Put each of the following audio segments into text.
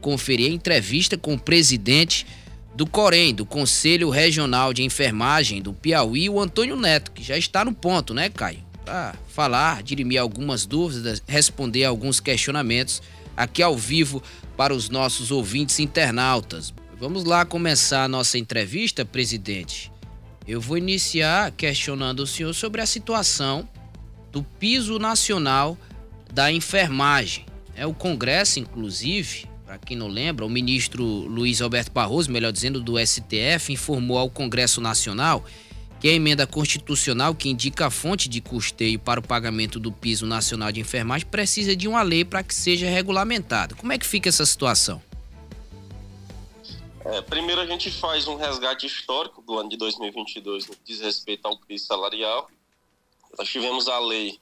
conferir a entrevista com o presidente do Corém, do Conselho Regional de Enfermagem do Piauí, o Antônio Neto, que já está no ponto, né, Caio? Para falar, dirimir algumas dúvidas, responder alguns questionamentos aqui ao vivo para os nossos ouvintes internautas. Vamos lá começar a nossa entrevista, presidente. Eu vou iniciar questionando o senhor sobre a situação do piso nacional da enfermagem. É o Congresso, inclusive, para quem não lembra, o ministro Luiz Alberto Barroso, melhor dizendo, do STF, informou ao Congresso Nacional que a emenda constitucional que indica a fonte de custeio para o pagamento do piso nacional de enfermagem precisa de uma lei para que seja regulamentado. Como é que fica essa situação? É, primeiro a gente faz um resgate histórico do ano de 2022 no que diz respeito ao piso salarial. Nós tivemos a lei,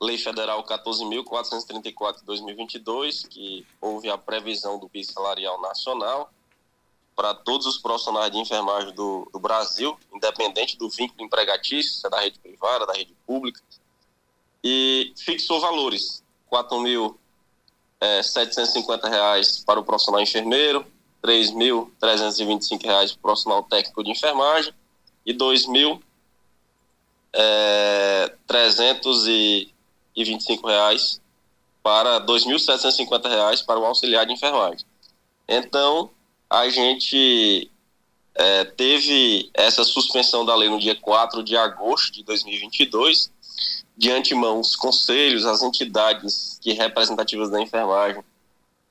Lei Federal 14.434 de 2022, que houve a previsão do piso salarial nacional para todos os profissionais de enfermagem do, do Brasil, independente do vínculo empregatício, se é da rede privada, da rede pública, e fixou valores, R$ 4.750 é, para o profissional enfermeiro, R$ 3.325 para o profissional técnico de enfermagem e R$ 2.325 é, para R$ 2.750 para o auxiliar de enfermagem. Então, a gente é, teve essa suspensão da lei no dia 4 de agosto de 2022. De antemão, os conselhos, as entidades que representativas da enfermagem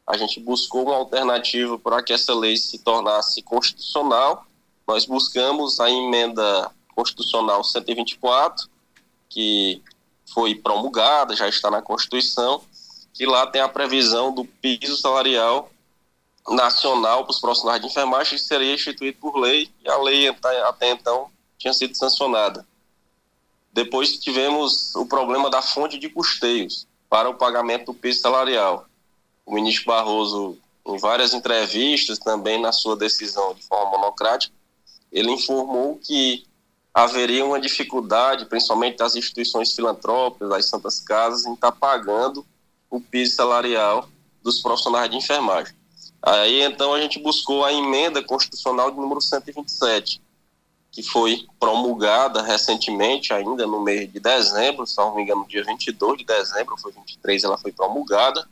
a gente buscou uma alternativa para que essa lei se tornasse constitucional. Nós buscamos a emenda constitucional 124, que foi promulgada, já está na Constituição, que lá tem a previsão do piso salarial nacional para os profissionais de enfermagem, que seria instituído por lei, e a lei até então tinha sido sancionada. Depois tivemos o problema da fonte de custeios para o pagamento do piso salarial o ministro Barroso, em várias entrevistas, também na sua decisão de forma monocrática, ele informou que haveria uma dificuldade, principalmente das instituições filantrópicas, das santas casas, em estar pagando o piso salarial dos profissionais de enfermagem. Aí então a gente buscou a emenda constitucional de número 127, que foi promulgada recentemente, ainda no mês de dezembro, se não me engano, dia 22 de dezembro, foi 23, ela foi promulgada,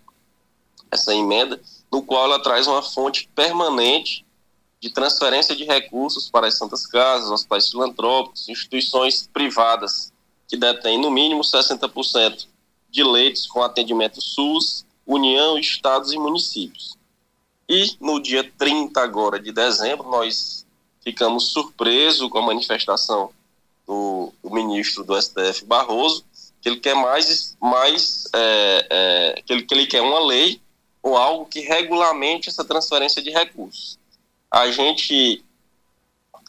essa emenda, no qual ela traz uma fonte permanente de transferência de recursos para as santas casas, hospitais filantrópicos, instituições privadas que detêm no mínimo 60% de leitos com atendimento SUS, União, estados e municípios. E no dia 30 agora de dezembro, nós ficamos surpresos com a manifestação do, do ministro do STF, Barroso, que ele quer mais, mais é, é, que, ele, que ele quer uma lei ou algo que regulamente essa transferência de recursos. A gente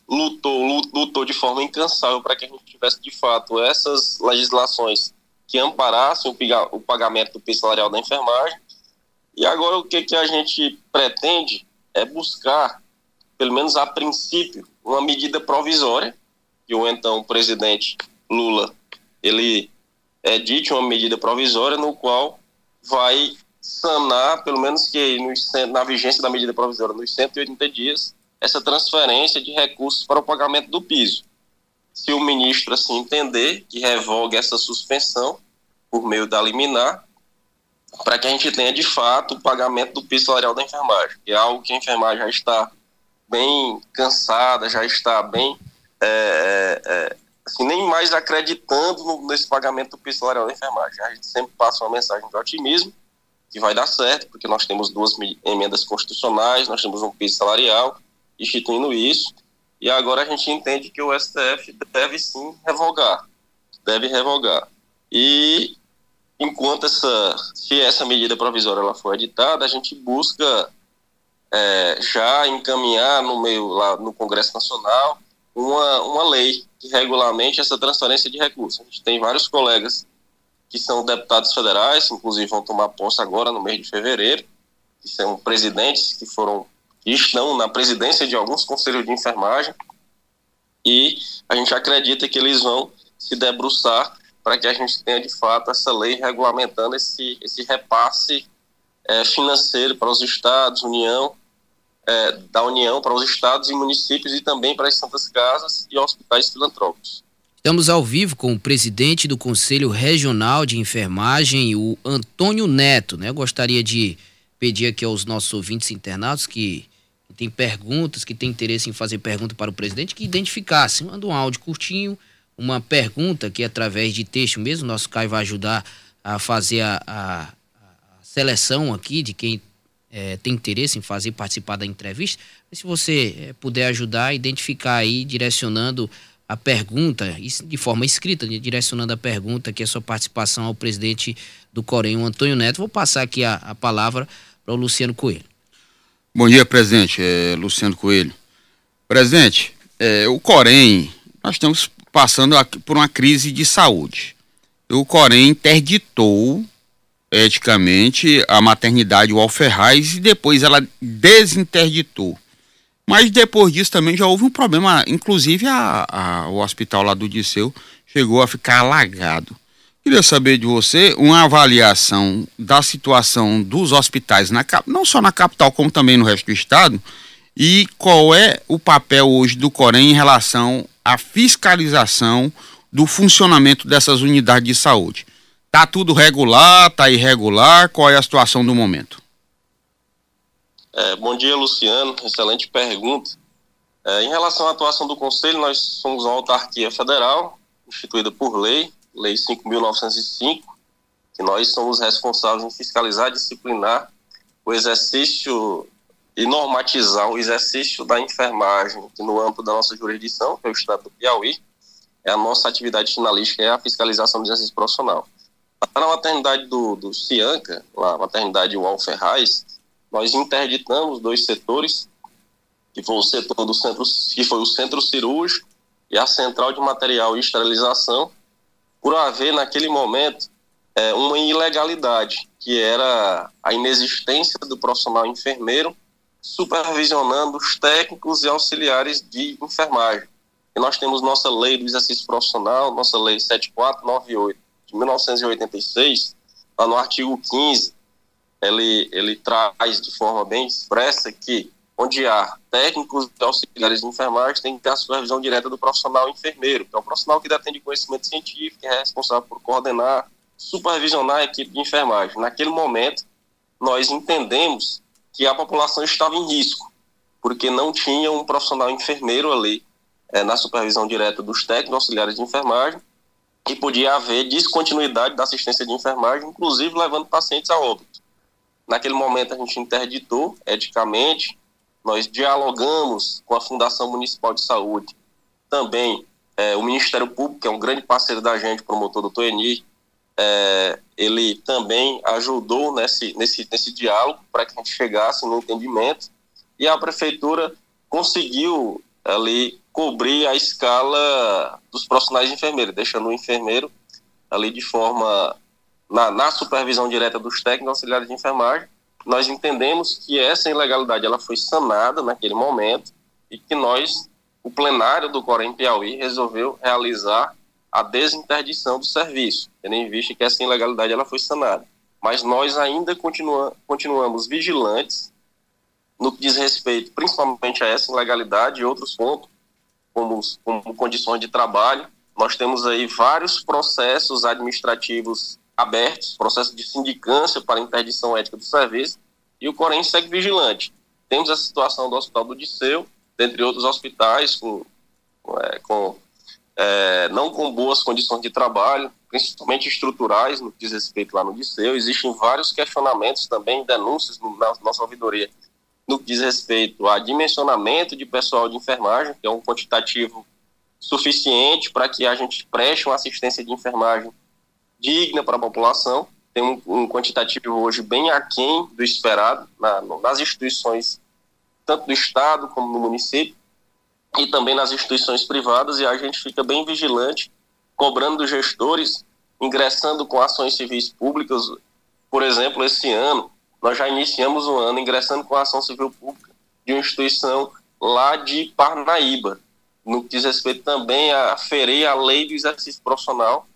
lutou, lutou de forma incansável para que a gente tivesse de fato essas legislações que amparassem o pagamento do piso salarial da enfermagem. E agora o que, que a gente pretende é buscar, pelo menos a princípio, uma medida provisória, que o então presidente Lula, ele edite uma medida provisória no qual vai sanar, pelo menos que nos, na vigência da medida provisória, nos 180 dias, essa transferência de recursos para o pagamento do piso. Se o ministro assim entender, que revogue essa suspensão por meio da liminar, para que a gente tenha de fato o pagamento do piso salarial da enfermagem, que é algo que a enfermagem já está bem cansada, já está bem é, é, é assim, nem mais acreditando no, nesse pagamento do piso salarial da enfermagem. A gente sempre passa uma mensagem de otimismo que vai dar certo, porque nós temos duas emendas constitucionais, nós temos um piso salarial instituindo isso, e agora a gente entende que o STF deve sim revogar, deve revogar. E enquanto essa, se essa medida provisória ela for editada, a gente busca é, já encaminhar no meio lá no Congresso Nacional uma, uma lei que regulamente essa transferência de recursos. A gente tem vários colegas que são deputados federais, inclusive vão tomar posse agora no mês de fevereiro, que são presidentes que foram estão na presidência de alguns conselhos de enfermagem, e a gente acredita que eles vão se debruçar para que a gente tenha de fato essa lei regulamentando esse, esse repasse é, financeiro para os estados, União, é, da União para os estados e municípios e também para as santas casas e hospitais filantrópicos. Estamos ao vivo com o presidente do Conselho Regional de Enfermagem, o Antônio Neto. Né? Eu gostaria de pedir aqui aos nossos ouvintes internados que, têm perguntas, que têm interesse em fazer pergunta para o presidente, que identificassem. Manda um áudio curtinho, uma pergunta que através de texto mesmo, nosso Caio vai ajudar a fazer a, a, a seleção aqui de quem é, tem interesse em fazer participar da entrevista. Se você é, puder ajudar identificar aí, direcionando a pergunta, de forma escrita, direcionando a pergunta, que é a sua participação ao presidente do Corém, o Antônio Neto. Vou passar aqui a, a palavra para o Luciano Coelho. Bom dia, presidente. É, Luciano Coelho. Presidente, é, o Corém, nós estamos passando por uma crise de saúde. O Corém interditou eticamente a maternidade Walferraz e depois ela desinterditou. Mas depois disso também já houve um problema, inclusive a, a, o hospital lá do Disseu chegou a ficar alagado. Queria saber de você uma avaliação da situação dos hospitais, na, não só na capital, como também no resto do estado, e qual é o papel hoje do Corém em relação à fiscalização do funcionamento dessas unidades de saúde. Tá tudo regular, tá irregular? Qual é a situação do momento? É, bom dia, Luciano. Excelente pergunta. É, em relação à atuação do Conselho, nós somos uma autarquia federal, instituída por lei, Lei 5.905, que nós somos responsáveis em fiscalizar e disciplinar o exercício e normatizar o exercício da enfermagem no âmbito da nossa jurisdição, que é o Estado do Piauí, é a nossa atividade finalística, é a fiscalização do exercício profissional. Na maternidade do, do Cianca, a maternidade Wal Ferraz, nós interditamos dois setores, que foi o setor do centro, que foi o centro cirúrgico e a central de material e esterilização, por haver naquele momento é, uma ilegalidade, que era a inexistência do profissional enfermeiro supervisionando os técnicos e auxiliares de enfermagem. E nós temos nossa lei do exercício profissional, nossa lei 7498 de 1986, lá no artigo 15, ele, ele traz de forma bem expressa que onde há técnicos e auxiliares de enfermagem tem que ter a supervisão direta do profissional enfermeiro, que é o profissional que detém de conhecimento científico, que é responsável por coordenar, supervisionar a equipe de enfermagem. Naquele momento, nós entendemos que a população estava em risco, porque não tinha um profissional enfermeiro ali é, na supervisão direta dos técnicos auxiliares de enfermagem e podia haver descontinuidade da assistência de enfermagem, inclusive levando pacientes a óbito. Naquele momento a gente interditou eticamente, nós dialogamos com a Fundação Municipal de Saúde, também é, o Ministério Público, que é um grande parceiro da gente, promotor do Toeni, é, ele também ajudou nesse, nesse, nesse diálogo para que a gente chegasse no entendimento. E a prefeitura conseguiu ali cobrir a escala dos profissionais de enfermeiro, deixando o enfermeiro ali de forma na, na supervisão direta dos técnicos auxiliares de enfermagem. Nós entendemos que essa ilegalidade ela foi sanada naquele momento e que nós, o plenário do Corém Piauí, resolveu realizar a desinterdição do serviço, tendo em vista que essa ilegalidade ela foi sanada. Mas nós ainda continua, continuamos vigilantes no que diz respeito principalmente a essa ilegalidade e outros pontos, como, como condições de trabalho. Nós temos aí vários processos administrativos abertos, processo de sindicância para interdição ética do serviço, e o Corém segue vigilante. Temos a situação do Hospital do Disseu, dentre outros hospitais, com, é, com é, não com boas condições de trabalho, principalmente estruturais, no que diz respeito lá no Disseu. Existem vários questionamentos também, denúncias na nossa ouvidoria, no que diz respeito a dimensionamento de pessoal de enfermagem, que é um quantitativo suficiente para que a gente preste uma assistência de enfermagem digna para a população. Tem um, um, quantitativo hoje bem aquém do esperado na, nas instituições, tanto do Estado como no município e também nas instituições privadas, e a gente fica bem vigilante, cobrando dos gestores, ingressando com ações civis públicas. Por exemplo, esse ano, nós já iniciamos o ano ingressando com a ação civil pública de uma instituição lá de Parnaíba, no que diz respeito também a ferir a lei do exercício profissional,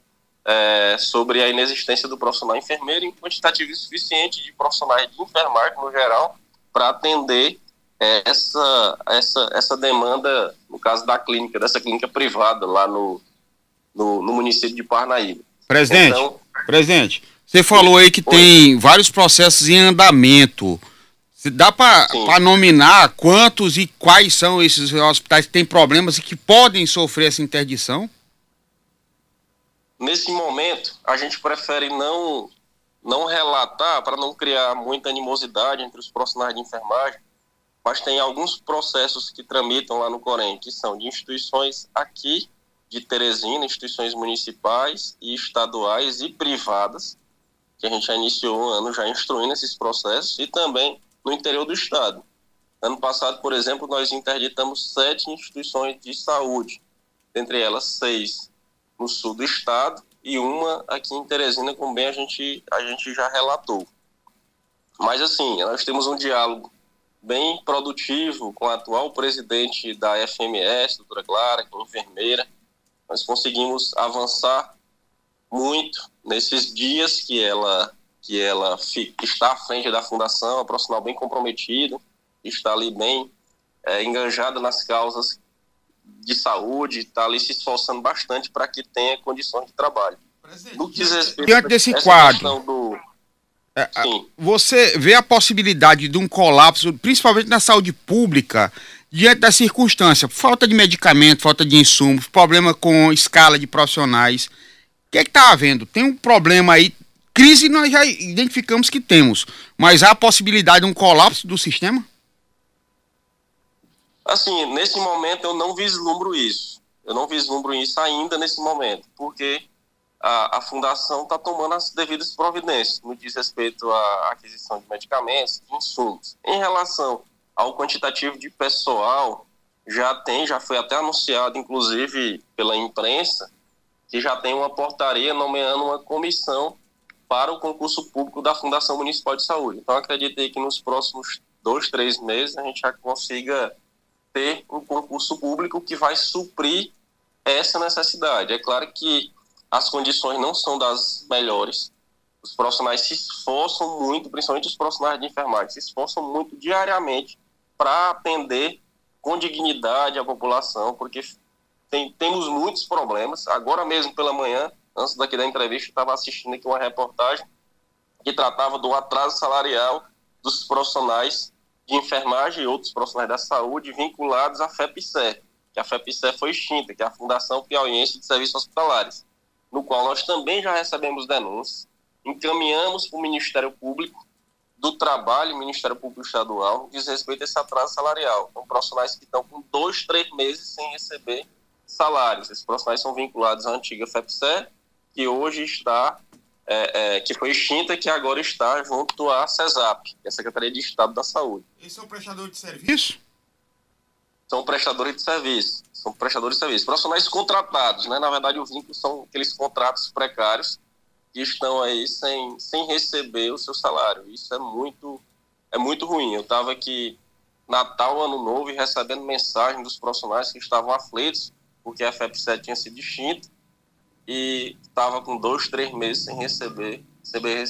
é, sobre a inexistência do profissional enfermeiro em quantitativo suficiente de profissionais de enfermagem no geral para atender é, essa, essa, essa demanda, no caso da clínica, dessa clínica privada lá no, no, no município de Parnaíba. Presidente, então, presidente, você falou aí que tem vários processos em andamento. Dá para nominar quantos e quais são esses hospitais que têm problemas e que podem sofrer essa interdição? Nesse momento, a gente prefere não, não relatar para não criar muita animosidade entre os profissionais de enfermagem, mas tem alguns processos que tramitam lá no Corém, que são de instituições aqui de Teresina, instituições municipais e estaduais e privadas, que a gente já iniciou um ano já instruindo esses processos, e também no interior do estado. Ano passado, por exemplo, nós interditamos sete instituições de saúde, entre elas seis no sul do estado e uma aqui em Teresina, como bem a gente, a gente já relatou. Mas assim, nós temos um diálogo bem produtivo com a atual presidente da FMS, doutora Clara, que é enfermeira. Nós conseguimos avançar muito nesses dias que ela que ela fica, está à frente da fundação, é um profissional bem comprometido, está ali bem é, enganjada nas causas de saúde, está ali se esforçando bastante para que tenha condições de trabalho. No que diz respeito diante desse quadro, do... é, você vê a possibilidade de um colapso, principalmente na saúde pública, diante da circunstância, falta de medicamento, falta de insumos, problema com escala de profissionais. O que é está havendo? Tem um problema aí. Crise nós já identificamos que temos, mas há a possibilidade de um colapso do sistema? Assim, nesse momento eu não vislumbro isso. Eu não vislumbro isso ainda nesse momento, porque a, a fundação está tomando as devidas providências no que diz respeito à aquisição de medicamentos, de insumos. Em relação ao quantitativo de pessoal, já tem, já foi até anunciado, inclusive pela imprensa, que já tem uma portaria nomeando uma comissão para o concurso público da Fundação Municipal de Saúde. Então, acreditei que nos próximos dois, três meses a gente já consiga ter um concurso público que vai suprir essa necessidade. É claro que as condições não são das melhores. Os profissionais se esforçam muito, principalmente os profissionais de enfermagem, se esforçam muito diariamente para atender com dignidade a população, porque tem, temos muitos problemas. Agora mesmo pela manhã, antes daqui da entrevista, estava assistindo aqui uma reportagem que tratava do atraso salarial dos profissionais de enfermagem e outros profissionais da saúde vinculados à FEPSE, que a FEPSE foi extinta, que é a Fundação Piauiense de Serviços Hospitalares, no qual nós também já recebemos denúncias, encaminhamos para o Ministério Público do Trabalho, Ministério Público Estadual, diz respeito a esse atraso salarial. São profissionais que estão com dois, três meses sem receber salários. Esses profissionais são vinculados à antiga FEPSE, que hoje está é, é, que foi extinta que agora está junto à CESAP, que é a Secretaria de Estado da Saúde. Eles são prestadores de serviço? São prestadores de serviço. São prestadores de serviço. Profissionais contratados, né? Na verdade, o vínculo são aqueles contratos precários que estão aí sem, sem receber o seu salário. Isso é muito, é muito ruim. Eu estava aqui Natal, Ano Novo, e recebendo mensagem dos profissionais que estavam aflitos porque a FEP7 tinha sido extinta e estava com dois, três meses sem receber,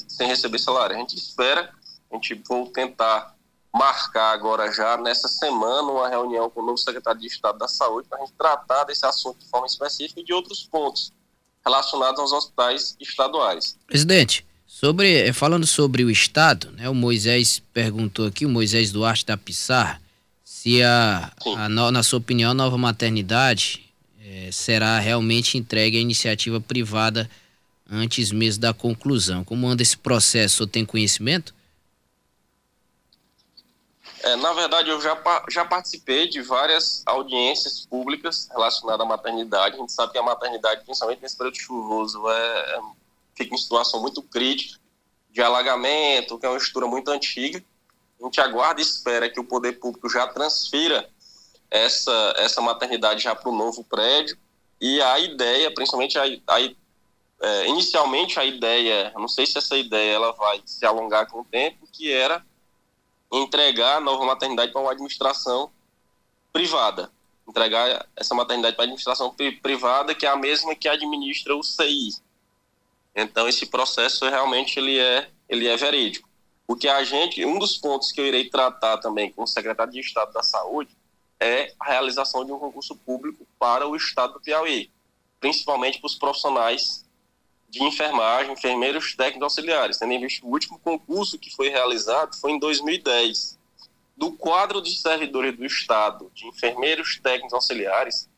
sem receber salário. A gente espera, a gente vou tentar marcar agora já nessa semana uma reunião com o novo secretário de Estado da Saúde para a gente tratar desse assunto de forma específica e de outros pontos relacionados aos hospitais estaduais. Presidente, sobre falando sobre o Estado, né, o Moisés perguntou aqui, o Moisés Duarte da Pissar, se a, a, na sua opinião a nova maternidade é, será realmente entregue à iniciativa privada antes mesmo da conclusão. Como anda esse processo? O tem conhecimento? É, na verdade, eu já, já participei de várias audiências públicas relacionadas à maternidade. A gente sabe que a maternidade, principalmente nesse período chuvoso, é, é, fica em situação muito crítica de alagamento, que é uma estrutura muito antiga. A gente aguarda e espera que o poder público já transfira essa, essa maternidade já para o novo prédio. E a ideia, principalmente a, a é, inicialmente a ideia, não sei se essa ideia ela vai se alongar com o tempo, que era entregar a nova maternidade para uma administração privada. Entregar essa maternidade para a administração privada, que é a mesma que administra o CI. Então esse processo realmente ele é ele é verídico. Porque a gente, um dos pontos que eu irei tratar também com o secretário de Estado da Saúde é a realização de um concurso público para o Estado do Piauí, principalmente para os profissionais de enfermagem, enfermeiros técnicos auxiliares. Tendo em vista o último concurso que foi realizado foi em 2010. Do quadro de servidores do Estado, de enfermeiros técnicos auxiliares,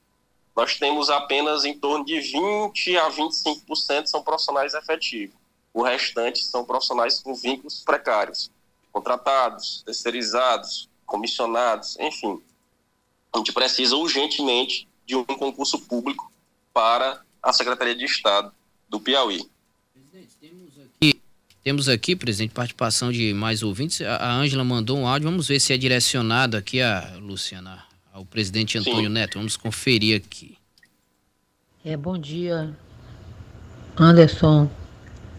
nós temos apenas em torno de 20 a 25% são profissionais efetivos. O restante são profissionais com vínculos precários, contratados, terceirizados, comissionados, enfim. A gente precisa urgentemente de um concurso público para a Secretaria de Estado do Piauí. Presidente, temos aqui, temos aqui, presidente, participação de mais ouvintes. A Ângela mandou um áudio, vamos ver se é direcionado aqui a Luciana, ao presidente Antônio Sim. Neto. Vamos conferir aqui. É, bom dia, Anderson,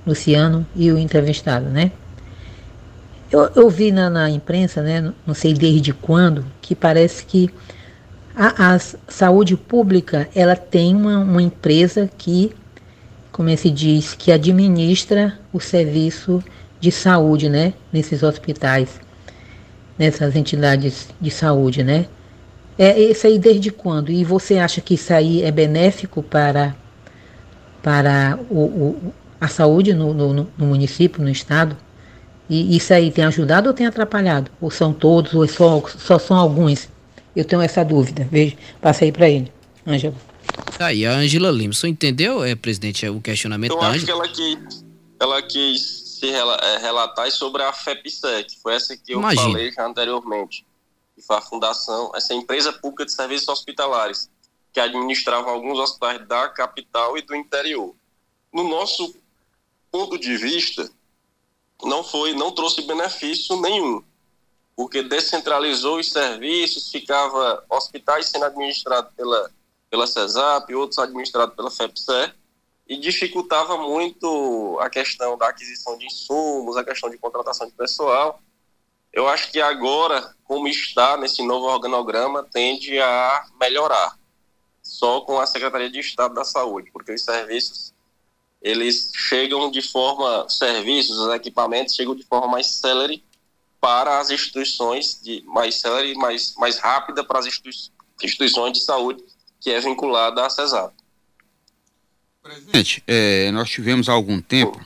Luciano e o entrevistado, né? Eu, eu vi na, na imprensa, né, não sei desde quando, que parece que a, a saúde pública ela tem uma, uma empresa que como se diz, que administra o serviço de saúde, né, nesses hospitais, nessas entidades de saúde, né? É isso aí desde quando? E você acha que isso aí é benéfico para para o, o a saúde no, no, no, município, no estado? E isso aí tem ajudado ou tem atrapalhado? Ou são todos, ou é só, só são alguns? Eu tenho essa dúvida. Veja, passei para ele. Ângela. Tá aí, a Angela Lima. Você entendeu, é, presidente, o questionamento eu da acho que ela quis, ela quis se é, relatar sobre a FEPSEC, foi essa que eu Imagina. falei já anteriormente. Que foi a fundação, essa empresa pública de serviços hospitalares, que administrava alguns hospitais da capital e do interior. No nosso ponto de vista, não foi, não trouxe benefício nenhum, porque descentralizou os serviços, ficava hospitais sendo administrados pela pela CESAP, outros administrados pela FEPSE, e dificultava muito a questão da aquisição de insumos, a questão de contratação de pessoal. Eu acho que agora, como está nesse novo organograma, tende a melhorar, só com a Secretaria de Estado da Saúde, porque os serviços eles chegam de forma, serviços, os equipamentos chegam de forma mais célere para as instituições, de mais célere, mais, mais rápida para as instituições de saúde que é vinculada à CESAP. Presidente, é, nós tivemos há algum tempo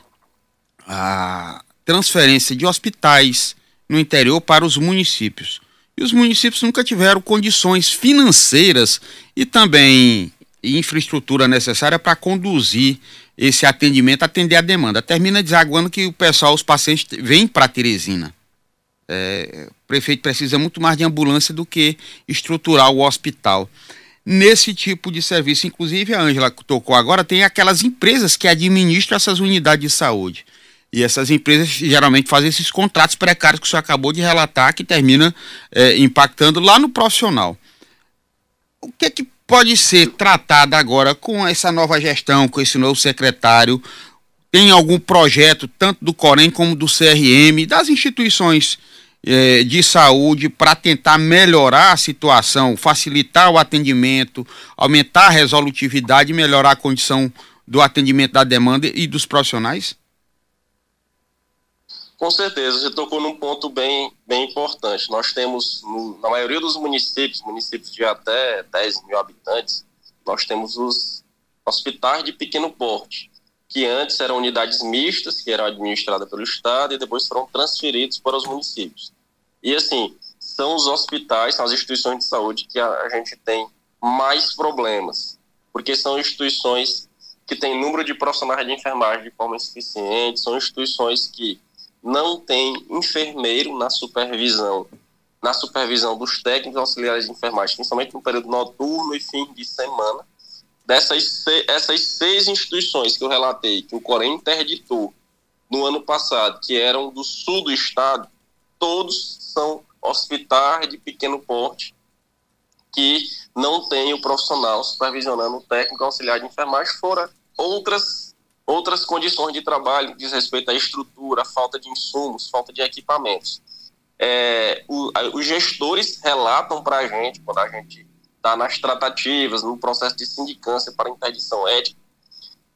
a transferência de hospitais no interior para os municípios. E os municípios nunca tiveram condições financeiras e também infraestrutura necessária para conduzir esse atendimento, atender a demanda. Termina desaguando que o pessoal, os pacientes, vêm para Teresina. É, o prefeito precisa muito mais de ambulância do que estruturar o hospital nesse tipo de serviço. Inclusive, a Ângela tocou agora, tem aquelas empresas que administram essas unidades de saúde. E essas empresas geralmente fazem esses contratos precários que senhor acabou de relatar, que termina é, impactando lá no profissional. O que é que pode ser tratado agora com essa nova gestão, com esse novo secretário? Tem algum projeto, tanto do Corém como do CRM, das instituições é, de saúde para tentar melhorar a situação, facilitar o atendimento, aumentar a resolutividade melhorar a condição do atendimento da demanda e dos profissionais? Com certeza, você tocou num ponto bem, bem importante. Nós temos, no, na maioria dos municípios, municípios de até 10 mil habitantes, nós temos os hospitais de pequeno porte, que antes eram unidades mistas, que eram administradas pelo Estado, e depois foram transferidos para os municípios. E assim, são os hospitais, são as instituições de saúde que a, gente tem mais problemas, porque são instituições que têm número de profissionais de enfermagem de forma insuficiente, são instituições que não têm enfermeiro na supervisão, na supervisão dos técnicos auxiliares de enfermagem, principalmente no período noturno e fim de semana. Dessas essas seis instituições que eu relatei, que o Corém interditou no ano passado, que eram do sul do estado, todos são hospitais de pequeno porte que não tem o profissional supervisionando o técnico auxiliar de enfermagem, fora outras, outras condições de trabalho diz respeito à estrutura, falta de insumos, falta de equipamentos. É, o, os gestores relatam para a gente, quando a gente está nas tratativas, no processo de sindicância para interdição ética,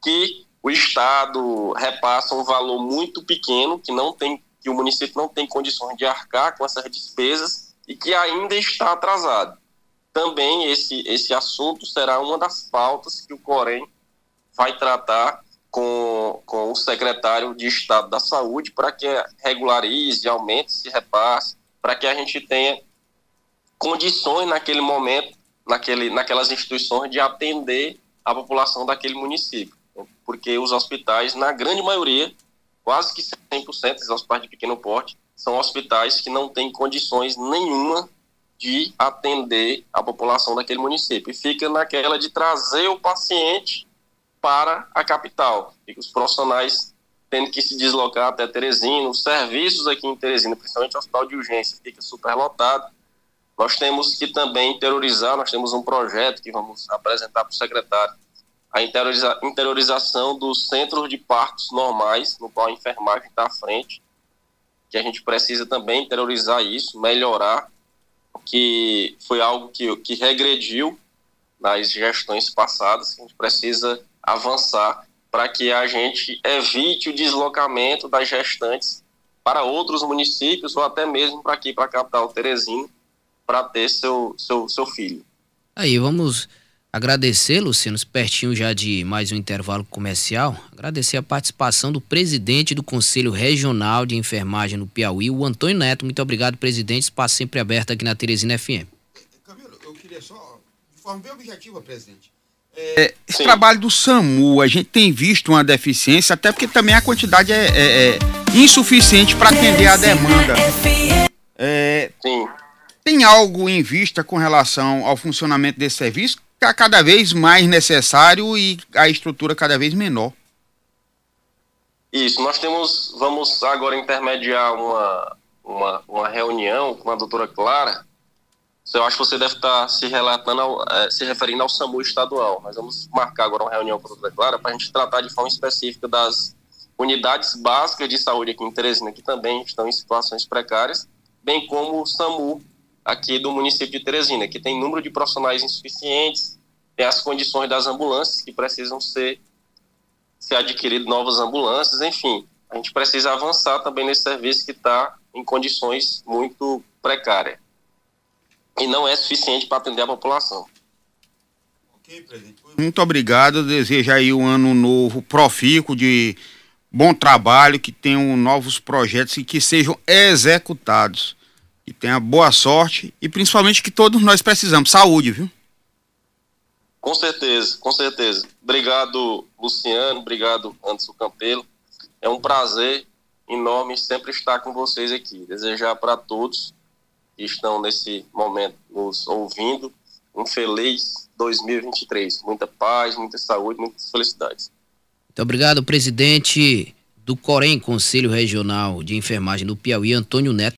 que o Estado repassa um valor muito pequeno que não tem que o município não tem condições de arcar com essas despesas e que ainda está atrasado. Também esse, esse assunto será uma das pautas que o Corém vai tratar com, com o secretário de Estado da Saúde para que regularize, aumente esse repasse, para que a gente tenha condições naquele momento, naquele, naquelas instituições, de atender a população daquele município. Porque os hospitais, na grande maioria, quase que 100% dos hospitais de pequeno porte, são hospitais que não têm condições nenhuma de atender a população daquele município. E fica naquela de trazer o paciente para a capital. E os profissionais tendo que se deslocar até Teresina, os serviços aqui em Teresina, principalmente o hospital de urgência, fica superlotado. Nós temos que também interiorizar, nós temos um projeto que vamos apresentar para o secretário, a interioriza interiorização dos centros de partos normais, no qual a enfermagem está à frente, que a gente precisa também interiorizar isso, melhorar, que foi algo que, que regrediu nas gestões passadas, que a gente precisa avançar para que a gente evite o deslocamento das gestantes para outros municípios ou até mesmo para aqui, para a capital Teresina, para ter seu, seu, seu filho. Aí, vamos agradecer, Luciano, pertinho já de mais um intervalo comercial, agradecer a participação do presidente do Conselho Regional de Enfermagem no Piauí, o Antônio Neto. Muito obrigado, presidente. Espaço sempre aberto aqui na Teresina FM. Camilo, eu queria só, de forma bem objetiva, presidente. É, esse Sim. trabalho do SAMU, a gente tem visto uma deficiência, até porque também a quantidade é, é, é insuficiente para atender a demanda. É, Sim tem algo em vista com relação ao funcionamento desse serviço que é cada vez mais necessário e a estrutura cada vez menor. Isso, nós temos, vamos agora intermediar uma, uma, uma reunião com a doutora Clara. Eu acho que você deve estar se relatando, ao, é, se referindo ao SAMU estadual. Nós vamos marcar agora uma reunião com a doutora Clara para a gente tratar de forma específica das unidades básicas de saúde aqui em Teresina, que também estão em situações precárias, bem como o SAMU aqui do município de Teresina, que tem número de profissionais insuficientes, tem as condições das ambulâncias que precisam ser, ser adquiridas novas ambulâncias, enfim, a gente precisa avançar também nesse serviço que está em condições muito precárias. E não é suficiente para atender a população. Muito obrigado, desejo aí um ano novo profícuo de bom trabalho, que tenham novos projetos e que sejam executados que tenha boa sorte e principalmente que todos nós precisamos. Saúde, viu? Com certeza, com certeza. Obrigado, Luciano. Obrigado, Anderson Campelo. É um prazer enorme sempre estar com vocês aqui. Desejar para todos que estão nesse momento nos ouvindo um feliz 2023. Muita paz, muita saúde, muitas felicidades. Muito obrigado, presidente do Corém, Conselho Regional de Enfermagem do Piauí, Antônio Neto.